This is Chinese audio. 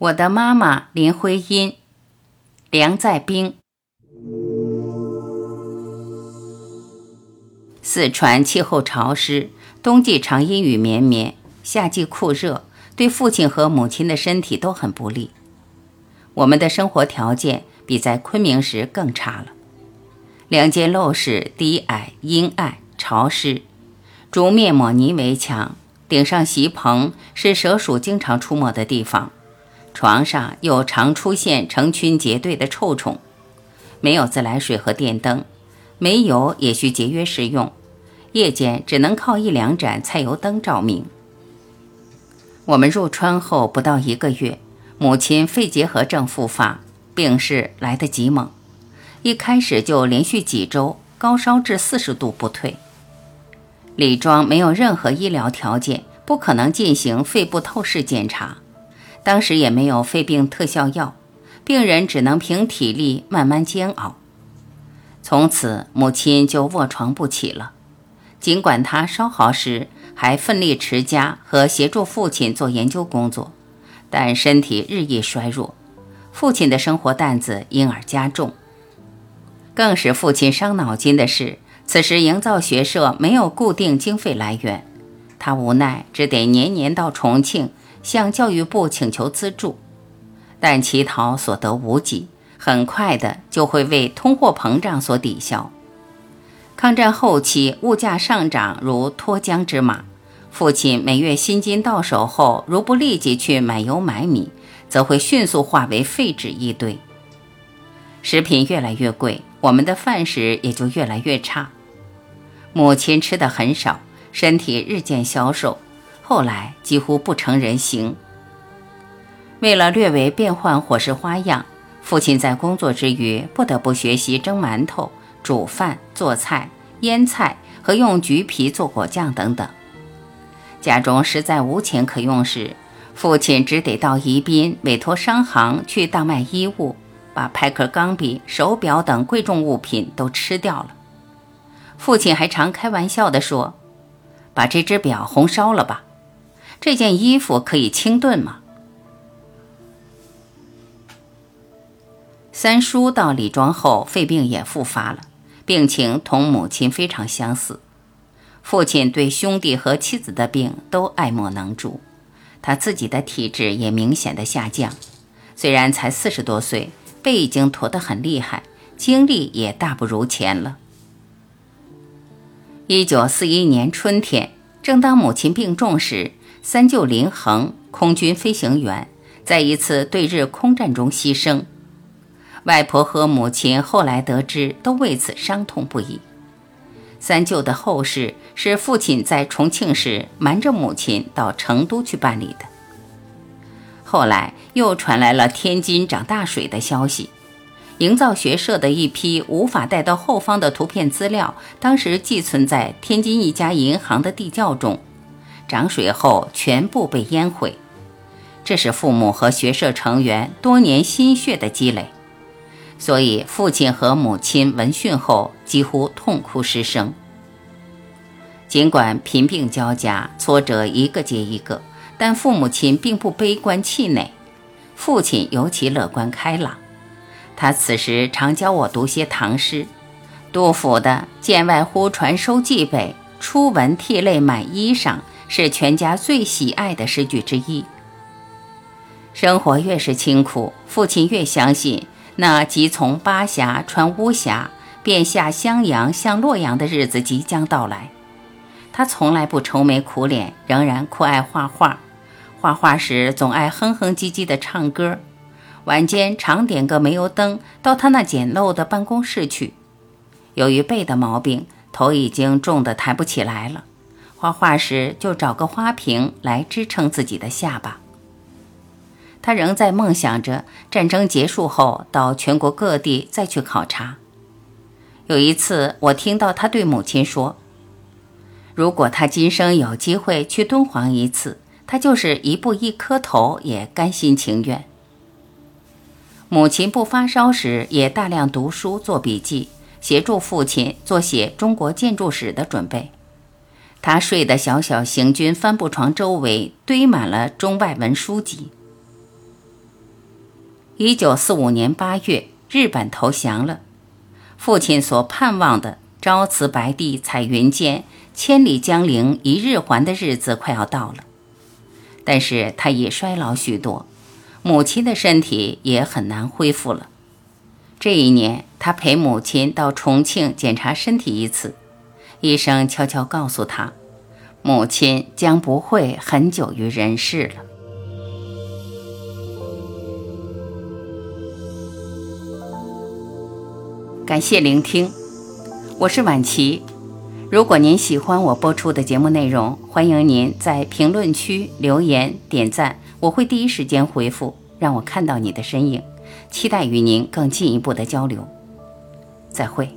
我的妈妈林徽因，梁在冰。四川气候潮湿，冬季常阴雨绵绵，夏季酷热，对父亲和母亲的身体都很不利。我们的生活条件比在昆明时更差了，两间陋室，低矮、阴暗、潮湿，竹面抹泥围墙，顶上席棚是蛇鼠经常出没的地方。床上又常出现成群结队的臭虫，没有自来水和电灯，煤油也需节约使用，夜间只能靠一两盏菜油灯照明。我们入川后不到一个月，母亲肺结核症复发，病势来得极猛，一开始就连续几周高烧至四十度不退。李庄没有任何医疗条件，不可能进行肺部透视检查。当时也没有肺病特效药，病人只能凭体力慢慢煎熬。从此，母亲就卧床不起了。尽管她稍好时还奋力持家和协助父亲做研究工作，但身体日益衰弱，父亲的生活担子因而加重。更使父亲伤脑筋的是，此时营造学社没有固定经费来源，他无奈只得年年到重庆。向教育部请求资助，但乞讨所得无几，很快的就会为通货膨胀所抵消。抗战后期，物价上涨如脱缰之马，父亲每月薪金到手后，如不立即去买油买米，则会迅速化为废纸一堆。食品越来越贵，我们的饭食也就越来越差。母亲吃的很少，身体日渐消瘦。后来几乎不成人形。为了略微变换伙食花样，父亲在工作之余不得不学习蒸馒头、煮饭、做菜、腌菜和用橘皮做果酱等等。家中实在无钱可用时，父亲只得到宜宾委托商行去大卖衣物，把派克钢笔、手表等贵重物品都吃掉了。父亲还常开玩笑地说：“把这只表红烧了吧。”这件衣服可以清炖吗？三叔到李庄后，肺病也复发了，病情同母亲非常相似。父亲对兄弟和妻子的病都爱莫能助，他自己的体质也明显的下降。虽然才四十多岁，背已经驼得很厉害，精力也大不如前了。一九四一年春天，正当母亲病重时。三舅林恒，空军飞行员，在一次对日空战中牺牲。外婆和母亲后来得知，都为此伤痛不已。三舅的后事是父亲在重庆时瞒着母亲到成都去办理的。后来又传来了天津涨大水的消息，营造学社的一批无法带到后方的图片资料，当时寄存在天津一家银行的地窖中。涨水后全部被淹毁，这是父母和学社成员多年心血的积累，所以父亲和母亲闻讯后几乎痛哭失声。尽管贫病交加，挫折一个接一个，但父母亲并不悲观气馁，父亲尤其乐观开朗。他此时常教我读些唐诗，杜甫的“剑外忽传收蓟北，初闻涕泪满衣裳”。是全家最喜爱的诗句之一。生活越是清苦，父亲越相信那即从巴峡穿巫峡，便下襄阳向洛阳的日子即将到来。他从来不愁眉苦脸，仍然酷爱画画。画画时总爱哼哼唧唧地唱歌。晚间常点个煤油灯，到他那简陋的办公室去。由于背的毛病，头已经重得抬不起来了。画画时就找个花瓶来支撑自己的下巴。他仍在梦想着战争结束后到全国各地再去考察。有一次，我听到他对母亲说：“如果他今生有机会去敦煌一次，他就是一步一磕头也甘心情愿。”母亲不发烧时也大量读书做笔记，协助父亲做写中国建筑史的准备。他睡的小小行军帆布床周围堆满了中外文书籍。一九四五年八月，日本投降了。父亲所盼望的“朝辞白帝彩云间，千里江陵一日还”的日子快要到了，但是他已衰老许多，母亲的身体也很难恢复了。这一年，他陪母亲到重庆检查身体一次，医生悄悄告诉他，母亲将不会很久于人世了。感谢聆听，我是婉琪。如果您喜欢我播出的节目内容，欢迎您在评论区留言点赞，我会第一时间回复，让我看到你的身影。期待与您更进一步的交流。再会。